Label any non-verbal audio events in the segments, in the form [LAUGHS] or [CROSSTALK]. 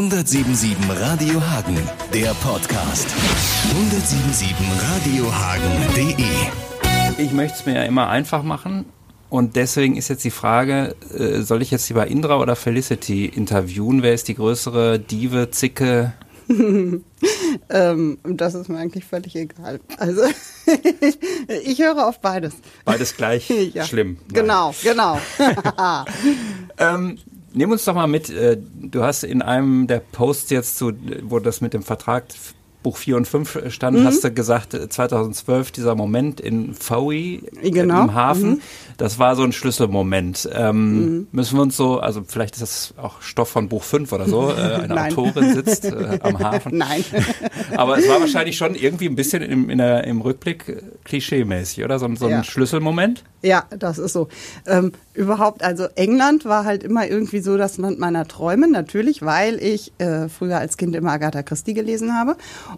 177 Radio Hagen, der Podcast. 177radiohagen.de Ich möchte es mir ja immer einfach machen. Und deswegen ist jetzt die Frage, äh, soll ich jetzt lieber Indra oder Felicity interviewen? Wer ist die größere Dive, Zicke? [LAUGHS] ähm, das ist mir eigentlich völlig egal. Also [LAUGHS] ich höre auf beides. Beides gleich [LAUGHS] ja. schlimm. Nein. Genau, genau. ähm, Nimm uns doch mal mit. Äh, du hast in einem der Posts jetzt, zu, wo das mit dem Vertrag Buch 4 und 5 stand, mhm. hast du gesagt, 2012 äh, dieser Moment in Faui genau. im Hafen, mhm. das war so ein Schlüsselmoment. Ähm, mhm. Müssen wir uns so, also vielleicht ist das auch Stoff von Buch 5 oder so, äh, [LAUGHS] eine Autorin sitzt äh, am [LAUGHS] Hafen. Nein. [LAUGHS] Aber es war wahrscheinlich schon irgendwie ein bisschen im, der, im Rückblick äh, klischee-mäßig, oder? So, so ein ja. Schlüsselmoment? Ja, das ist so. Ähm, überhaupt, also England war halt immer irgendwie so das Land meiner Träume, natürlich, weil ich äh, früher als Kind immer Agatha Christie gelesen habe.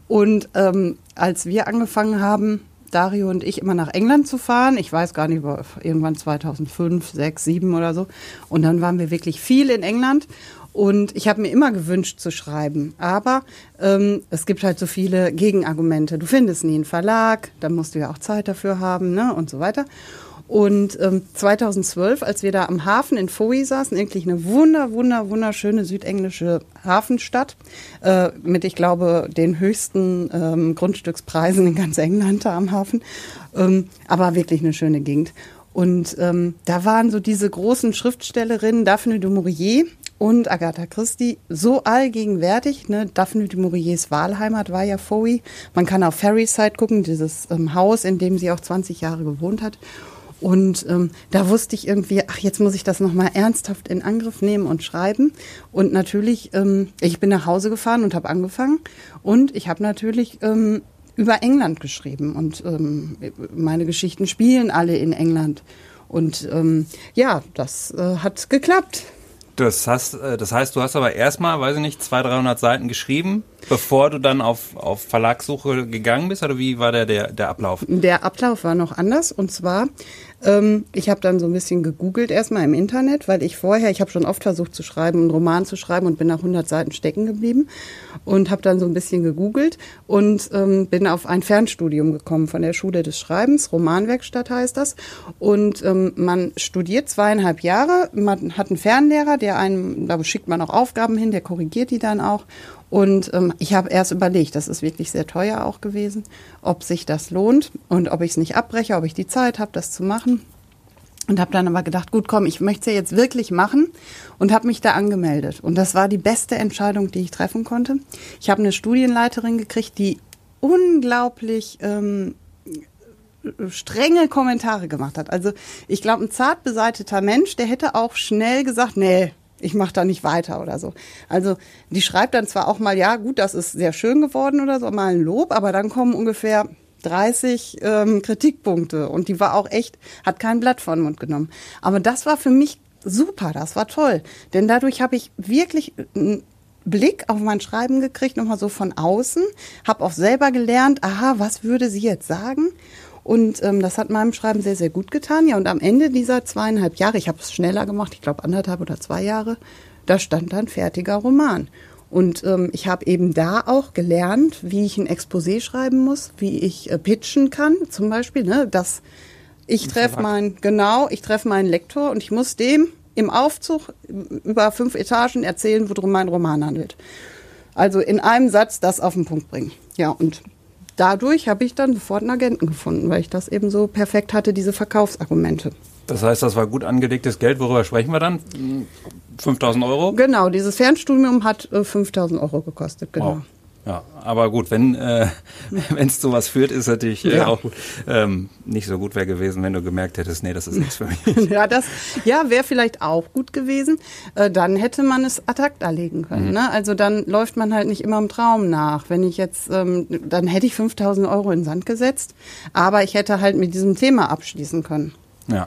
Und ähm, als wir angefangen haben, Dario und ich immer nach England zu fahren. Ich weiß gar nicht, irgendwann 2005, 6, 7 oder so. Und dann waren wir wirklich viel in England. Und ich habe mir immer gewünscht zu schreiben. Aber ähm, es gibt halt so viele Gegenargumente. Du findest nie einen Verlag, dann musst du ja auch Zeit dafür haben ne? und so weiter. Und ähm, 2012, als wir da am Hafen in Fowey saßen, wirklich eine wunder, wunder, wunderschöne südenglische Hafenstadt äh, mit, ich glaube, den höchsten ähm, Grundstückspreisen in ganz England da am Hafen. Ähm, aber wirklich eine schöne Gegend. Und ähm, da waren so diese großen Schriftstellerinnen, Daphne du Maurier und Agatha Christie, so allgegenwärtig. Ne? Daphne du Mauriers Wahlheimat war ja Fowey. Man kann auf Ferryside gucken, dieses ähm, Haus, in dem sie auch 20 Jahre gewohnt hat. Und ähm, da wusste ich irgendwie, ach, jetzt muss ich das nochmal ernsthaft in Angriff nehmen und schreiben. Und natürlich, ähm, ich bin nach Hause gefahren und habe angefangen. Und ich habe natürlich ähm, über England geschrieben. Und ähm, meine Geschichten spielen alle in England. Und ähm, ja, das äh, hat geklappt. Das, hast, äh, das heißt, du hast aber erstmal, weiß ich nicht, 200, 300 Seiten geschrieben, bevor du dann auf, auf Verlagssuche gegangen bist? Oder wie war der, der, der Ablauf? Der Ablauf war noch anders. Und zwar ähm, ich habe dann so ein bisschen gegoogelt erstmal im Internet, weil ich vorher, ich habe schon oft versucht zu schreiben, einen Roman zu schreiben und bin nach 100 Seiten stecken geblieben und habe dann so ein bisschen gegoogelt und ähm, bin auf ein Fernstudium gekommen von der Schule des Schreibens, Romanwerkstatt heißt das. Und ähm, man studiert zweieinhalb Jahre, man hat einen Fernlehrer, der einem, da schickt man auch Aufgaben hin, der korrigiert die dann auch und ähm, ich habe erst überlegt, das ist wirklich sehr teuer auch gewesen, ob sich das lohnt und ob ich es nicht abbreche, ob ich die Zeit habe, das zu machen. Und habe dann aber gedacht, gut, komm, ich möchte es ja jetzt wirklich machen und habe mich da angemeldet. Und das war die beste Entscheidung, die ich treffen konnte. Ich habe eine Studienleiterin gekriegt, die unglaublich ähm, strenge Kommentare gemacht hat. Also ich glaube, ein zart beseiteter Mensch, der hätte auch schnell gesagt, nee, ich mache da nicht weiter oder so. Also die schreibt dann zwar auch mal, ja gut, das ist sehr schön geworden oder so, mal ein Lob, aber dann kommen ungefähr 30 ähm, Kritikpunkte und die war auch echt, hat kein Blatt vor den Mund genommen. Aber das war für mich super, das war toll, denn dadurch habe ich wirklich einen Blick auf mein Schreiben gekriegt, nochmal so von außen, habe auch selber gelernt, aha, was würde sie jetzt sagen? Und ähm, das hat meinem Schreiben sehr, sehr gut getan. Ja, und am Ende dieser zweieinhalb Jahre, ich habe es schneller gemacht, ich glaube anderthalb oder zwei Jahre, da stand dann fertiger Roman. Und ähm, ich habe eben da auch gelernt, wie ich ein Exposé schreiben muss, wie ich äh, pitchen kann, zum Beispiel, ne, dass ich treffe meinen, genau, ich treffe meinen Lektor und ich muss dem im Aufzug über fünf Etagen erzählen, worum mein Roman handelt. Also in einem Satz das auf den Punkt bringen. Ja, und dadurch habe ich dann sofort einen Agenten gefunden, weil ich das eben so perfekt hatte, diese Verkaufsargumente. Das heißt, das war gut angelegtes Geld. Worüber sprechen wir dann? 5000 Euro? Genau, dieses Fernstudium hat 5000 äh, Euro gekostet, genau. Wow. Ja, aber gut, wenn äh, [LAUGHS] es zu was führt, ist natürlich äh, ja. auch ähm, nicht so gut wäre gewesen, wenn du gemerkt hättest, nee, das ist nichts für mich. [LAUGHS] ja, das ja wäre vielleicht auch gut gewesen. Äh, dann hätte man es ad acta legen können. Mhm. Ne? Also dann läuft man halt nicht immer im Traum nach. Wenn ich jetzt, ähm, dann hätte ich 5000 Euro in den Sand gesetzt, aber ich hätte halt mit diesem Thema abschließen können. Ja.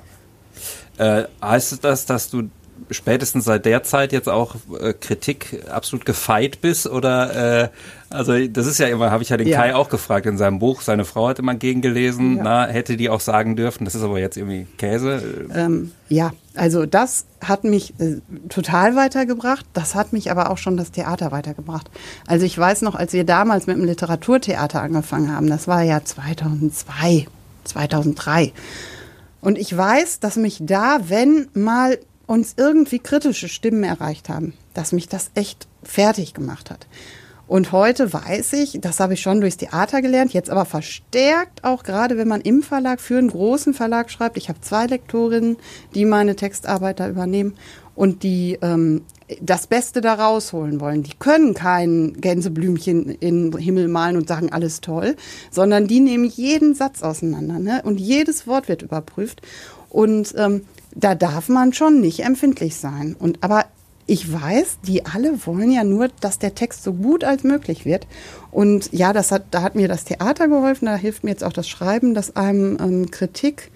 Äh, heißt das, dass du spätestens seit der Zeit jetzt auch äh, Kritik absolut gefeit bist oder äh, also das ist ja immer, habe ich ja den ja. Kai auch gefragt in seinem Buch. Seine Frau hat immer gegengelesen, ja. na, hätte die auch sagen dürfen, das ist aber jetzt irgendwie Käse. Ähm, ja, also das hat mich äh, total weitergebracht. Das hat mich aber auch schon das Theater weitergebracht. Also ich weiß noch, als wir damals mit dem Literaturtheater angefangen haben, das war ja 2002, 2003. Und ich weiß, dass mich da, wenn mal uns irgendwie kritische Stimmen erreicht haben, dass mich das echt fertig gemacht hat. Und heute weiß ich, das habe ich schon durchs Theater gelernt, jetzt aber verstärkt auch gerade, wenn man im Verlag für einen großen Verlag schreibt. Ich habe zwei Lektorinnen, die meine Textarbeit da übernehmen und die ähm, das Beste da rausholen wollen. Die können kein Gänseblümchen in den Himmel malen und sagen, alles toll, sondern die nehmen jeden Satz auseinander ne? und jedes Wort wird überprüft. Und ähm, da darf man schon nicht empfindlich sein. Und aber ich weiß, die alle wollen ja nur, dass der Text so gut als möglich wird. Und ja, das hat, da hat mir das Theater geholfen, da hilft mir jetzt auch das Schreiben, dass einem ähm, Kritik,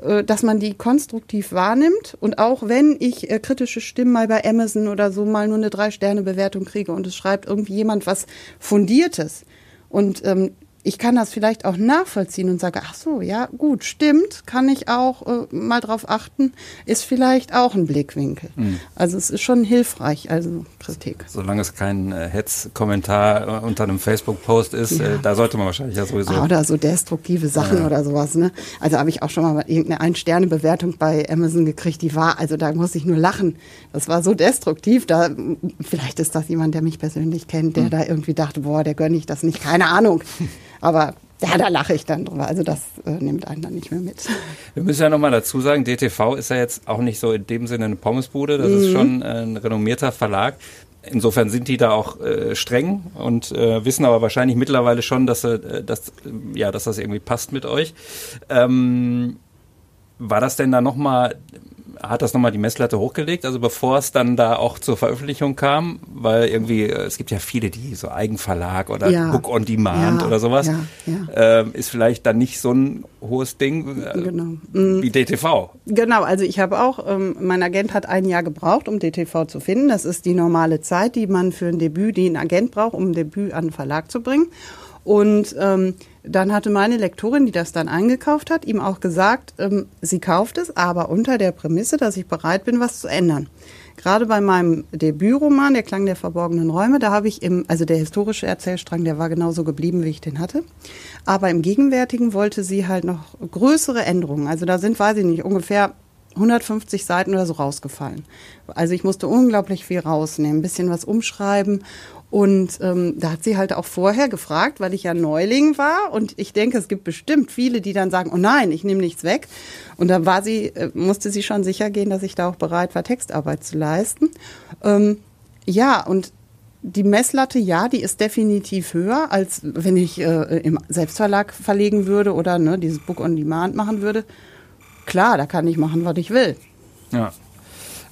äh, dass man die konstruktiv wahrnimmt. Und auch wenn ich äh, kritische Stimmen mal bei Amazon oder so mal nur eine Drei-Sterne-Bewertung kriege und es schreibt irgendwie jemand was Fundiertes. Und ähm, ich kann das vielleicht auch nachvollziehen und sage, ach so, ja, gut, stimmt, kann ich auch äh, mal drauf achten, ist vielleicht auch ein Blickwinkel. Mhm. Also es ist schon hilfreich, also Kritik. Solange es kein äh, Hetzkommentar äh, unter einem Facebook-Post ist, ja. äh, da sollte man wahrscheinlich ja sowieso. Ah, oder so destruktive Sachen ja. oder sowas, ne? Also habe ich auch schon mal irgendeine Ein-Sterne-Bewertung bei Amazon gekriegt, die war, also da muss ich nur lachen. Das war so destruktiv, da, vielleicht ist das jemand, der mich persönlich kennt, der mhm. da irgendwie dachte, boah, der gönne ich das nicht, keine Ahnung. [LAUGHS] Aber ja, da lache ich dann drüber. Also das äh, nimmt einen dann nicht mehr mit. [LAUGHS] Wir müssen ja nochmal dazu sagen, DTV ist ja jetzt auch nicht so in dem Sinne eine Pommesbude. Das mhm. ist schon ein renommierter Verlag. Insofern sind die da auch äh, streng und äh, wissen aber wahrscheinlich mittlerweile schon, dass, äh, dass, ja, dass das irgendwie passt mit euch. Ähm, war das denn da nochmal hat das nochmal die Messlatte hochgelegt, also bevor es dann da auch zur Veröffentlichung kam, weil irgendwie, äh, es gibt ja viele, die so Eigenverlag oder ja. Book on Demand ja, oder sowas, ja, äh, ist vielleicht dann nicht so ein hohes Ding äh, genau. wie mhm. DTV. Genau, also ich habe auch, ähm, mein Agent hat ein Jahr gebraucht, um DTV zu finden. Das ist die normale Zeit, die man für ein Debüt, die ein Agent braucht, um ein Debüt an den Verlag zu bringen. Und ähm, dann hatte meine Lektorin, die das dann eingekauft hat, ihm auch gesagt, ähm, sie kauft es, aber unter der Prämisse, dass ich bereit bin, was zu ändern. Gerade bei meinem Debütroman, Der Klang der verborgenen Räume, da habe ich im, also der historische Erzählstrang, der war genauso geblieben, wie ich den hatte. Aber im Gegenwärtigen wollte sie halt noch größere Änderungen. Also da sind, weiß ich nicht, ungefähr 150 Seiten oder so rausgefallen. Also ich musste unglaublich viel rausnehmen, ein bisschen was umschreiben und ähm, da hat sie halt auch vorher gefragt, weil ich ja Neuling war. Und ich denke, es gibt bestimmt viele, die dann sagen, oh nein, ich nehme nichts weg. Und da war sie, äh, musste sie schon sicher gehen, dass ich da auch bereit war, Textarbeit zu leisten. Ähm, ja, und die Messlatte, ja, die ist definitiv höher, als wenn ich äh, im Selbstverlag verlegen würde oder ne, dieses Book on Demand machen würde. Klar, da kann ich machen, was ich will. Ja.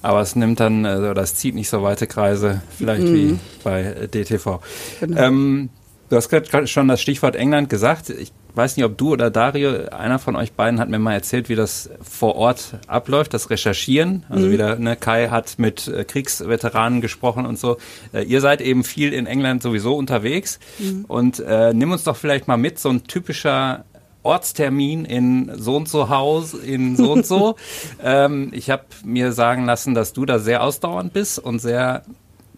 Aber es nimmt dann, also das zieht nicht so weite Kreise, vielleicht mhm. wie bei äh, DTV. Genau. Ähm, du hast gerade schon das Stichwort England gesagt. Ich weiß nicht, ob du oder Dario, einer von euch beiden hat mir mal erzählt, wie das vor Ort abläuft, das Recherchieren. Also mhm. wieder, ne, Kai hat mit äh, Kriegsveteranen gesprochen und so. Äh, ihr seid eben viel in England sowieso unterwegs. Mhm. Und äh, nimm uns doch vielleicht mal mit, so ein typischer Ortstermin in so und so Haus, in so und so. [LAUGHS] ähm, ich habe mir sagen lassen, dass du da sehr ausdauernd bist und sehr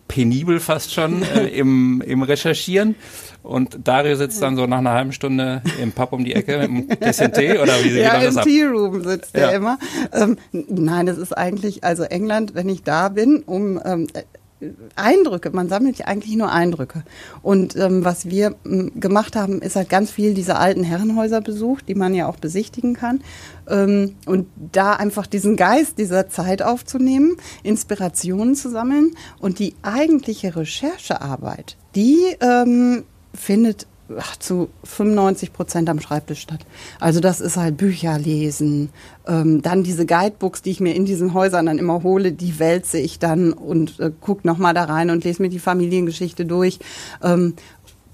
penibel fast schon äh, [LAUGHS] im, im Recherchieren. Und Dario sitzt dann so nach einer halben Stunde im Pub um die Ecke mit einem bisschen [LAUGHS] Tee oder wie Ja, im Tea Room sitzt ja. er immer. Ähm, nein, das ist eigentlich, also England, wenn ich da bin, um ähm, Eindrücke, man sammelt ja eigentlich nur Eindrücke. Und ähm, was wir gemacht haben, ist halt ganz viel diese alten Herrenhäuser besucht, die man ja auch besichtigen kann. Ähm, und da einfach diesen Geist dieser Zeit aufzunehmen, Inspirationen zu sammeln und die eigentliche Recherchearbeit, die ähm, findet zu 95 Prozent am Schreibtisch statt. Also das ist halt Bücher lesen, ähm, dann diese Guidebooks, die ich mir in diesen Häusern dann immer hole, die wälze ich dann und äh, guck noch da rein und lese mir die Familiengeschichte durch. Ähm,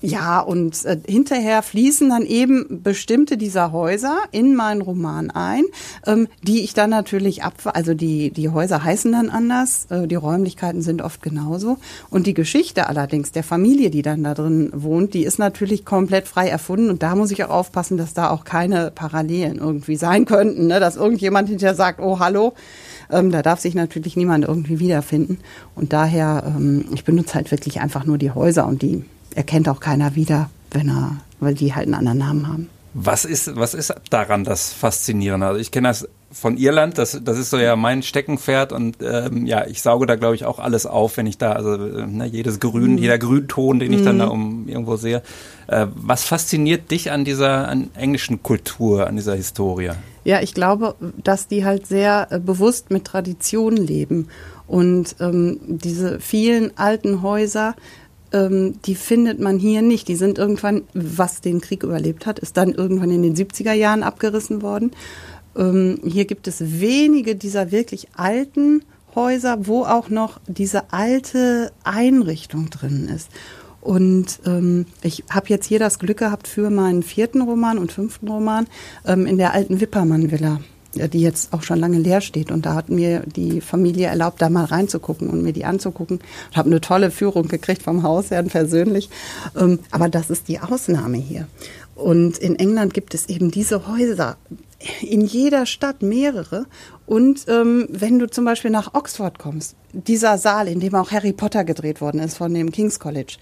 Ja, und äh, hinterher fließen dann eben bestimmte dieser Häuser in meinen Roman ein, ähm, die ich dann natürlich ab, also die, die Häuser heißen dann anders, äh, die Räumlichkeiten sind oft genauso. Und die Geschichte allerdings der Familie, die dann da drin wohnt, die ist natürlich komplett frei erfunden. Und da muss ich auch aufpassen, dass da auch keine Parallelen irgendwie sein könnten, ne? dass irgendjemand hinterher sagt, oh hallo, ähm, da darf sich natürlich niemand irgendwie wiederfinden. Und daher, ähm, ich benutze halt wirklich einfach nur die Häuser und die erkennt auch keiner wieder, wenn er, weil die halt einen anderen Namen haben. Was ist, was ist daran das Faszinierende? Also ich kenne das von Irland, das, das ist so ja mein Steckenpferd und ähm, ja, ich sauge da glaube ich auch alles auf, wenn ich da, also äh, ne, jedes Grün, mm. jeder Grünton, den ich mm. dann da mhm. um irgendwo sehe. Äh, was fasziniert dich an dieser an englischen Kultur, an dieser Historie? Ja, ich glaube, dass die halt sehr äh, bewusst mit Tradition leben und ähm, diese vielen alten Häuser ähm, die findet man hier nicht. Die sind irgendwann, was den Krieg überlebt hat, ist dann irgendwann in den 70er Jahren abgerissen worden. Ähm, hier gibt es wenige dieser wirklich alten Häuser, wo auch noch diese alte Einrichtung drin ist. Und ähm, ich habe jetzt hier das Glück gehabt für meinen vierten Roman und fünften Roman ähm, in der alten Wippermann-Villa die jetzt auch schon lange leer steht. Und da hat mir die Familie erlaubt, da mal reinzugucken und mir die anzugucken. Ich habe eine tolle Führung gekriegt vom Hausherrn persönlich. Ähm, aber das ist die Ausnahme hier. Und in England gibt es eben diese Häuser. In jeder Stadt mehrere. Und ähm, wenn du zum Beispiel nach Oxford kommst, dieser Saal, in dem auch Harry Potter gedreht worden ist von dem King's College,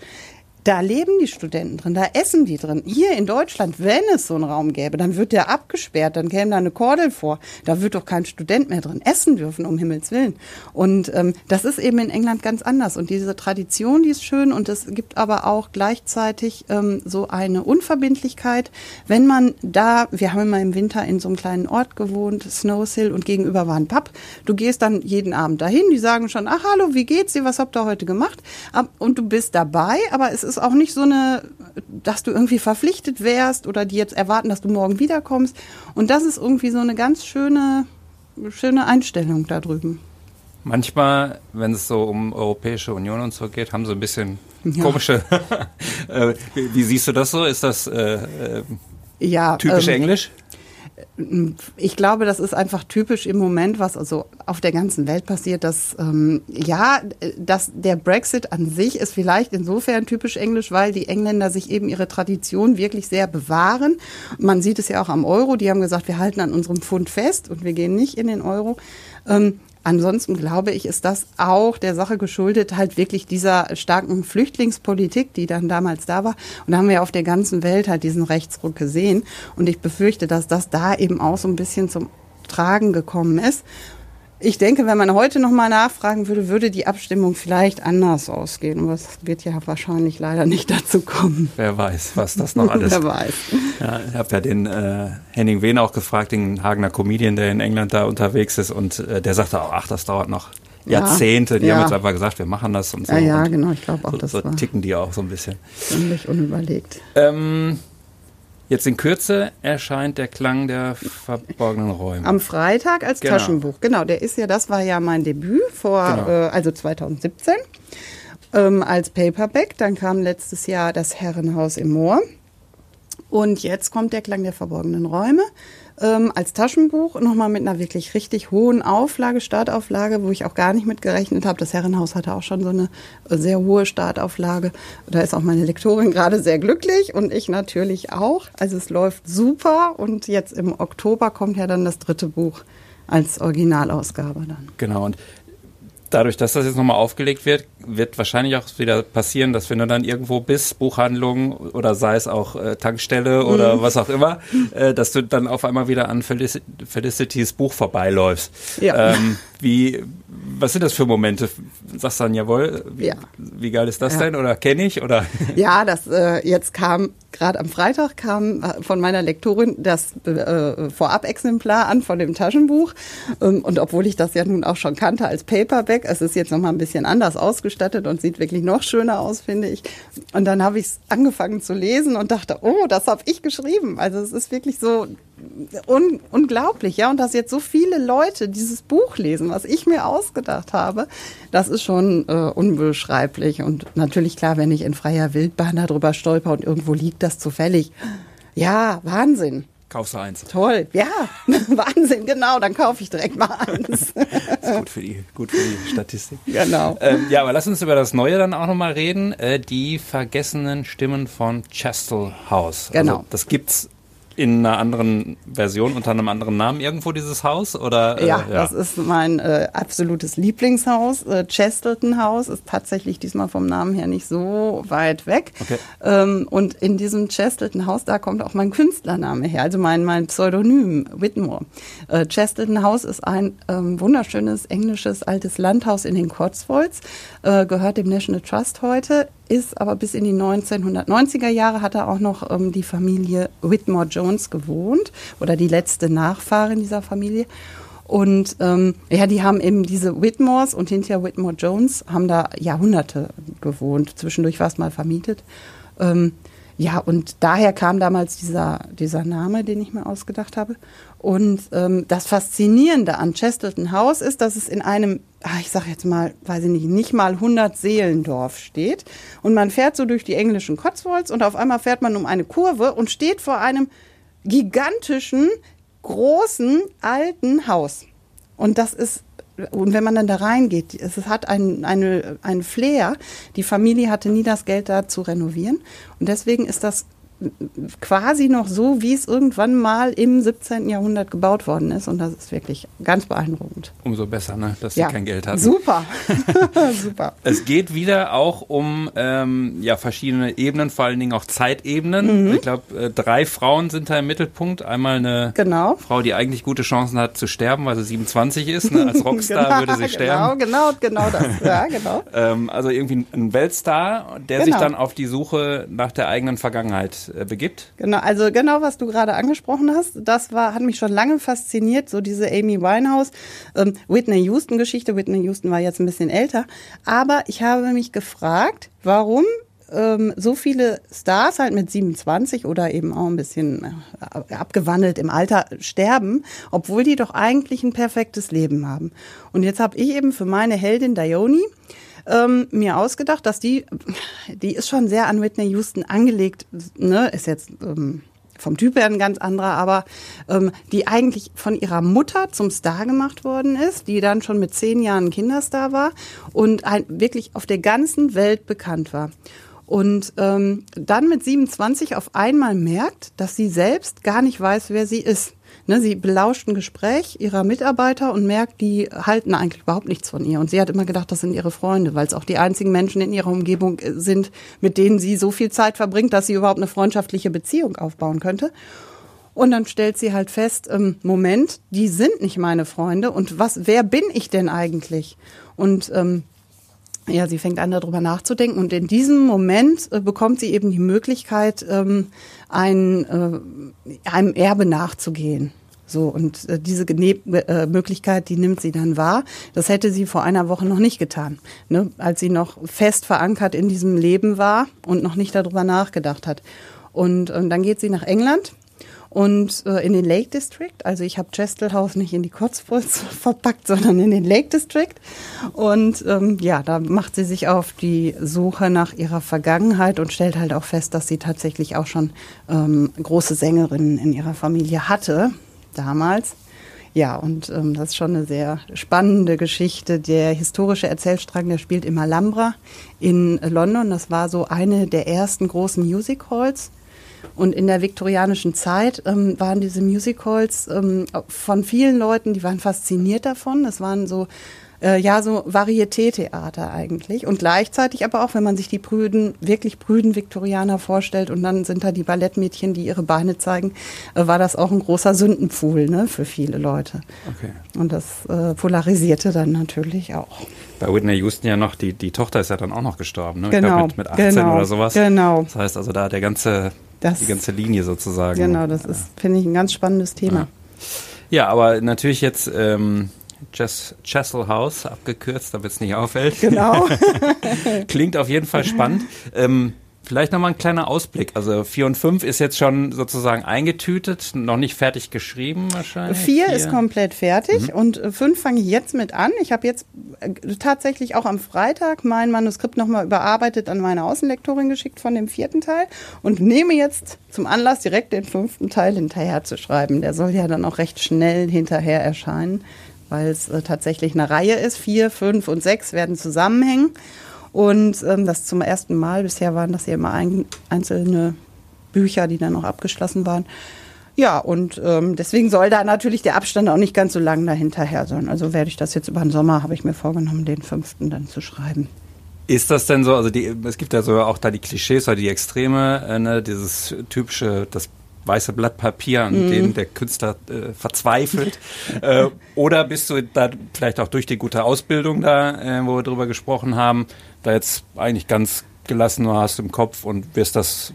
da leben die Studenten drin, da essen die drin. Hier in Deutschland, wenn es so einen Raum gäbe, dann wird der abgesperrt, dann käme da eine Kordel vor. Da wird doch kein Student mehr drin essen dürfen, um Himmels Willen. Und ähm, das ist eben in England ganz anders. Und diese Tradition, die ist schön und es gibt aber auch gleichzeitig ähm, so eine Unverbindlichkeit. Wenn man da, wir haben immer im Winter in so einem kleinen Ort gewohnt, Snowsill, und gegenüber war ein Pub. Du gehst dann jeden Abend dahin, die sagen schon, ach hallo, wie geht's dir, was habt ihr heute gemacht? Und du bist dabei, aber es ist ist auch nicht so eine, dass du irgendwie verpflichtet wärst oder die jetzt erwarten, dass du morgen wiederkommst. Und das ist irgendwie so eine ganz schöne, schöne Einstellung da drüben. Manchmal, wenn es so um Europäische Union und so geht, haben sie ein bisschen ja. komische. [LAUGHS] Äh, wie, siehst du das so? Ist das äh, äh ja, typisch ähm, Englisch? Ich glaube, das ist einfach typisch im Moment, was also auf der ganzen Welt passiert, dass ähm, ja, dass der Brexit an sich ist vielleicht insofern typisch englisch, weil die Engländer sich eben ihre Tradition wirklich sehr bewahren. Man sieht es ja auch am Euro. Die haben gesagt, wir halten an unserem Pfund fest und wir gehen nicht in den Euro. Ähm, Ansonsten glaube ich, ist das auch der Sache geschuldet, halt wirklich dieser starken Flüchtlingspolitik, die dann damals da war. Und da haben wir auf der ganzen Welt halt diesen Rechtsruck gesehen. Und ich befürchte, dass das da eben auch so ein bisschen zum Tragen gekommen ist. Ich denke, wenn man heute noch mal nachfragen würde, würde die Abstimmung vielleicht anders ausgehen. Aber es wird ja wahrscheinlich leider nicht dazu kommen. Wer weiß, was das noch [LAUGHS] alles. Wer weiß. Ja, ich habe ja den äh, Henning Wehn auch gefragt, den Hagener Comedian, der in England da unterwegs ist, und äh, der sagte auch, ach, das dauert noch Jahrzehnte. Die ja. haben jetzt einfach gesagt, wir machen das und so. Ja, ja, und genau. Ich glaube auch, so, das so ticken die auch so ein bisschen. Ziemlich unüberlegt. Ähm, Jetzt in Kürze erscheint der Klang der verborgenen Räume. Am Freitag als genau. Taschenbuch. Genau, der ist ja, das war ja mein Debüt vor, genau. äh, also 2017 ähm, als Paperback. Dann kam letztes Jahr das Herrenhaus im Moor. Und jetzt kommt der Klang der verborgenen Räume ähm, als Taschenbuch, nochmal mit einer wirklich richtig hohen Auflage, Startauflage, wo ich auch gar nicht mit gerechnet habe. Das Herrenhaus hatte auch schon so eine sehr hohe Startauflage. Da ist auch meine Lektorin gerade sehr glücklich und ich natürlich auch. Also es läuft super und jetzt im Oktober kommt ja dann das dritte Buch als Originalausgabe dann. Genau, und dadurch, dass das jetzt nochmal aufgelegt wird, wird wahrscheinlich auch wieder passieren, dass wenn du dann irgendwo bist, Buchhandlung oder sei es auch äh, Tankstelle oder mhm. was auch immer, äh, dass du dann auf einmal wieder an Felic Felicities Buch vorbeiläufst. Ja. Ähm, wie, was sind das für Momente? Sagst du dann, jawohl, wie, ja. wie geil ist das ja. denn? Oder kenne ich? Oder? [LAUGHS] Ja, das äh, jetzt kam, gerade am Freitag kam äh, von meiner Lektorin das äh, Vorab-Exemplar an von dem Taschenbuch. Ähm, und obwohl ich das ja nun auch schon kannte als Paperback, es ist jetzt nochmal ein bisschen anders ausgestattet ausgestattet und sieht wirklich noch schöner aus, finde ich. Und dann habe ich es angefangen zu lesen und dachte, oh, das habe ich geschrieben. Also es ist wirklich so un unglaublich, ja. Und dass jetzt so viele Leute dieses Buch lesen, was ich mir ausgedacht habe, das ist schon äh, unbeschreiblich. Und natürlich klar, wenn ich in freier Wildbahn darüber stolper und irgendwo liegt das zufällig. Ja, Wahnsinn. Kaufst du eins. Toll, ja, [LAUGHS] Wahnsinn, genau, dann kaufe ich direkt mal eins. [LAUGHS] ist gut für die, gut für die Statistik. Genau. Ähm, ja, aber lass uns über das Neue dann auch nochmal reden. Äh, die vergessenen Stimmen von Chastel House. Genau. Also, das gibt's in einer anderen Version unter einem anderen Namen irgendwo dieses Haus oder äh, ja, ja, das ist mein äh, absolutes Lieblingshaus. Äh, Chesterton House ist tatsächlich diesmal vom Namen her nicht so weit weg. Okay. ähm, und in diesem Chesterton Haus da kommt auch mein Künstlername her also mein mein Pseudonym Whitmore. Äh, Chesterton House ist ein ähm, wunderschönes englisches altes Landhaus in den Cotswolds äh, gehört dem National Trust heute ist aber bis in die 1990er Jahre hat er auch noch ähm, die Familie Whitmore Jones gewohnt oder die letzte Nachfahrin dieser Familie. Und ähm, ja, die haben eben diese Whitmores und hinterher Whitmore Jones haben da Jahrhunderte gewohnt. Zwischendurch war es mal vermietet. Ähm, ja, und daher kam damals dieser, dieser Name, den ich mir ausgedacht habe. Und ähm, das Faszinierende an Chesterton House ist, dass es in einem, ach, ich sage jetzt mal, weiß ich nicht, nicht mal 100 Seelendorf steht. Und man fährt so durch die englischen Cotswolds und auf einmal fährt man um eine Kurve und steht vor einem gigantischen, großen, alten Haus. Und das ist und wenn man dann da reingeht, es hat einen, eine, einen Flair. Die Familie hatte nie das Geld da zu renovieren. Und deswegen ist das quasi noch so, wie es irgendwann mal im 17. Jahrhundert gebaut worden ist. Und das ist wirklich ganz beeindruckend. Umso besser, ne? dass sie ja. kein Geld hatten. Super. [LAUGHS] [LAUGHS] Super. Es geht wieder auch um ähm, ja, verschiedene Ebenen, vor allen Dingen auch Zeitebenen. Mhm. Ich glaube, äh, drei Frauen sind da im Mittelpunkt. Einmal eine genau. Frau, die eigentlich gute Chancen hat zu sterben, weil sie 27 ist. Ne? Als [LAUGHS] Rockstar genau, würde sie genau, sterben. Genau, genau das. Ja, genau. ähm, also irgendwie ein Weltstar, der sich dann auf die Suche nach der eigenen Vergangenheit äh, begibt. Genau, also genau, was du gerade angesprochen hast, das war, hat mich schon lange fasziniert, so diese Amy Winehouse, ähm, Whitney Houston Geschichte. Whitney Houston war jetzt ein bisschen älter, aber ich habe mich gefragt, warum ähm, so viele Stars halt mit 27 oder eben auch ein bisschen äh, abgewandelt im Alter sterben, obwohl die doch eigentlich ein perfektes Leben haben. Und jetzt habe ich eben für meine Heldin Dione ähm, mir ausgedacht, dass die, die ist schon sehr an Whitney Houston angelegt, ne, ist jetzt ähm, vom Typ her ein ganz anderer, aber ähm, die eigentlich von ihrer Mutter zum Star gemacht worden ist, die dann schon mit zehn Jahren Kinderstar war und ein, wirklich auf der ganzen Welt bekannt war. Und ähm, dann mit 27 auf einmal merkt, dass sie selbst gar nicht weiß, wer sie ist. Ne, sie belauscht ein Gespräch ihrer Mitarbeiter und merkt, die halten eigentlich überhaupt nichts von ihr. Und sie hat immer gedacht, das sind ihre Freunde, weil es auch die einzigen Menschen in ihrer Umgebung äh, sind, mit denen sie so viel Zeit verbringt, dass sie überhaupt eine freundschaftliche Beziehung aufbauen könnte. Und dann stellt sie halt fest, ähm, Moment, die sind nicht meine Freunde. Und was, wer bin ich denn eigentlich? Und ähm, ja, sie fängt an, darüber nachzudenken. Und in diesem Moment äh, bekommt sie eben die Möglichkeit, ähm, ein, äh, einem Erbe nachzugehen. So, und äh, diese Gene äh, Möglichkeit, die nimmt sie dann wahr. Das hätte sie vor einer Woche noch nicht getan, ne? als sie noch fest verankert in diesem Leben war und noch nicht darüber nachgedacht hat. Und, und dann geht sie nach England und äh, in den Lake District. Also ich habe Chestel House nicht in die Cotswolds [LAUGHS] verpackt, sondern in den Lake District. Und ähm, ja, da macht sie sich auf die Suche nach ihrer Vergangenheit und stellt halt auch fest, dass sie tatsächlich auch schon ähm, große Sängerinnen in ihrer Familie hatte damals. Ja, und ähm, das ist schon eine sehr spannende Geschichte. Der historische Erzählstrang, der spielt im Alhambra in London. Das war so eine der ersten großen Music Halls und in der viktorianischen Zeit ähm, waren diese Musicals ähm, von vielen Leuten, die waren fasziniert davon. Es waren so äh, ja so Varieté-Theater eigentlich und gleichzeitig aber auch, wenn man sich die prüden, wirklich prüden Viktorianer vorstellt und dann sind da die Ballettmädchen, die ihre Beine zeigen, äh, war das auch ein großer Sündenpfuhl ne, für viele Leute. Okay. Und das äh, polarisierte dann natürlich auch. Bei Whitney Houston ja noch, die, die Tochter ist ja dann auch noch gestorben, ne? Genau. Glaub, mit, mit 18 genau, oder sowas. Genau. Das heißt also da der ganze das, die ganze Linie sozusagen. Genau, das ist, finde ich, ein ganz spannendes Thema. Ja, aber natürlich jetzt ähm, Chess, Chessel House, abgekürzt, damit es nicht auffällt. Genau. [LAUGHS] Klingt auf jeden Fall spannend. Ähm, Vielleicht nochmal ein kleiner Ausblick. Also 4 und 5 ist jetzt schon sozusagen eingetütet, noch nicht fertig geschrieben wahrscheinlich. 4 ist komplett fertig mhm. und 5 fange ich jetzt mit an. Ich habe jetzt äh, tatsächlich auch am Freitag mein Manuskript nochmal überarbeitet an meine Außenlektorin geschickt von dem vierten Teil und nehme jetzt zum Anlass, direkt den fünften Teil hinterher zu schreiben. Der soll ja dann auch recht schnell hinterher erscheinen, weil es äh, tatsächlich eine Reihe ist. 4, 5 und 6 werden zusammenhängen. Und ähm, das zum ersten Mal. Bisher waren das ja immer ein, einzelne Bücher, die dann noch abgeschlossen waren. Ja, und ähm, deswegen soll da natürlich der Abstand auch nicht ganz so lang dahinterher sein. Also werde ich das jetzt über den Sommer, habe ich mir vorgenommen, den fünften dann zu schreiben. Ist das denn so, also die, es gibt ja so auch da die Klischees oder die Extreme, äh, ne, dieses typische, das weiße Blatt Papier, an mm. dem der Künstler äh, verzweifelt? [LAUGHS] äh, oder bist du da vielleicht auch durch die gute Ausbildung da, äh, wo wir drüber gesprochen haben, da jetzt eigentlich ganz gelassen nur hast im Kopf und wirst das,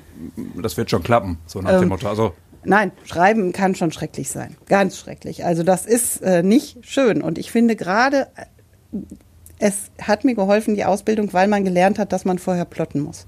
das wird schon klappen, so nach ähm, dem Motto. Also Nein, schreiben kann schon schrecklich sein. Ganz schrecklich. Also das ist äh, nicht schön. Und ich finde gerade, es hat mir geholfen, die Ausbildung, weil man gelernt hat, dass man vorher plotten muss.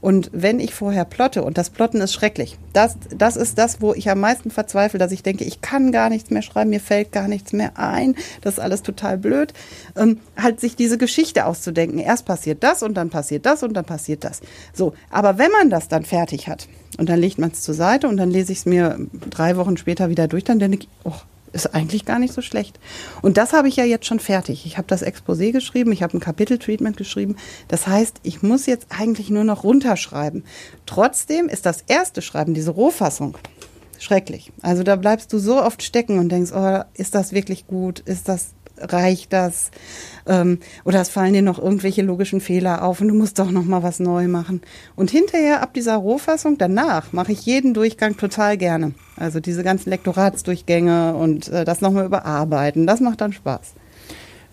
Und wenn ich vorher plotte, und das Plotten ist schrecklich, das, das ist das, wo ich am meisten verzweifle, dass ich denke, ich kann gar nichts mehr schreiben, mir fällt gar nichts mehr ein, das ist alles total blöd, ähm, halt sich diese Geschichte auszudenken. Erst passiert das und dann passiert das und dann passiert das. So, aber wenn man das dann fertig hat und dann legt man es zur Seite und dann lese ich es mir drei Wochen später wieder durch, dann denke ich, oh, ist eigentlich gar nicht so schlecht. Und das habe ich ja jetzt schon fertig. Ich habe das Exposé geschrieben, ich habe ein Kapiteltreatment geschrieben. Das heißt, ich muss jetzt eigentlich nur noch runterschreiben. Trotzdem ist das erste Schreiben, diese Rohfassung, schrecklich. Also da bleibst du so oft stecken und denkst, oh, ist das wirklich gut? Ist das reicht das? Ähm, oder es fallen dir noch irgendwelche logischen Fehler auf und du musst doch noch mal was neu machen. Und hinterher ab dieser Rohfassung danach mache ich jeden Durchgang total gerne. Also diese ganzen Lektoratsdurchgänge und äh, das nochmal überarbeiten, das macht dann Spaß.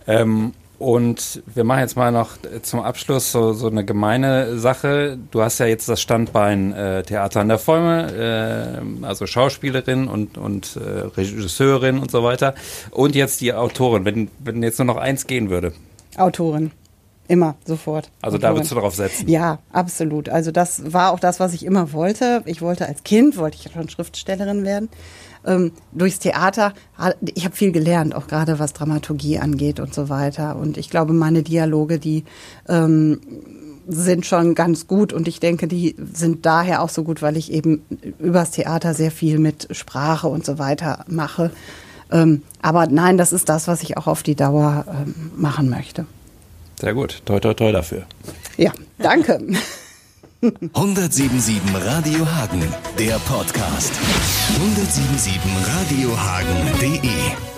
Ähm, und wir machen jetzt mal noch zum Abschluss so, so eine gemeine Sache. Du hast ja jetzt das Standbein äh, Theater an der Bäume, äh, also Schauspielerin und, und äh, Regisseurin und so weiter. Und jetzt die Autorin, wenn, wenn jetzt nur noch eins gehen würde. Autorin. Immer, sofort. Also da würdest du darauf setzen? Ja, absolut. Also das war auch das, was ich immer wollte. Ich wollte als Kind, wollte ich schon Schriftstellerin werden ähm, durchs Theater, ich habe viel gelernt, auch gerade was Dramaturgie angeht und so weiter. Und ich glaube, meine Dialoge, die ähm, sind schon ganz gut und ich denke, die sind daher auch so gut, weil ich eben übers Theater sehr viel mit Sprache und so weiter mache. Ähm, aber nein, das ist das, was ich auch auf die Dauer ähm, machen möchte. Sehr gut. Toi, toi, toi dafür. Ja, danke. 1077 Radio Hagen, der Podcast. 1077radiohagen.de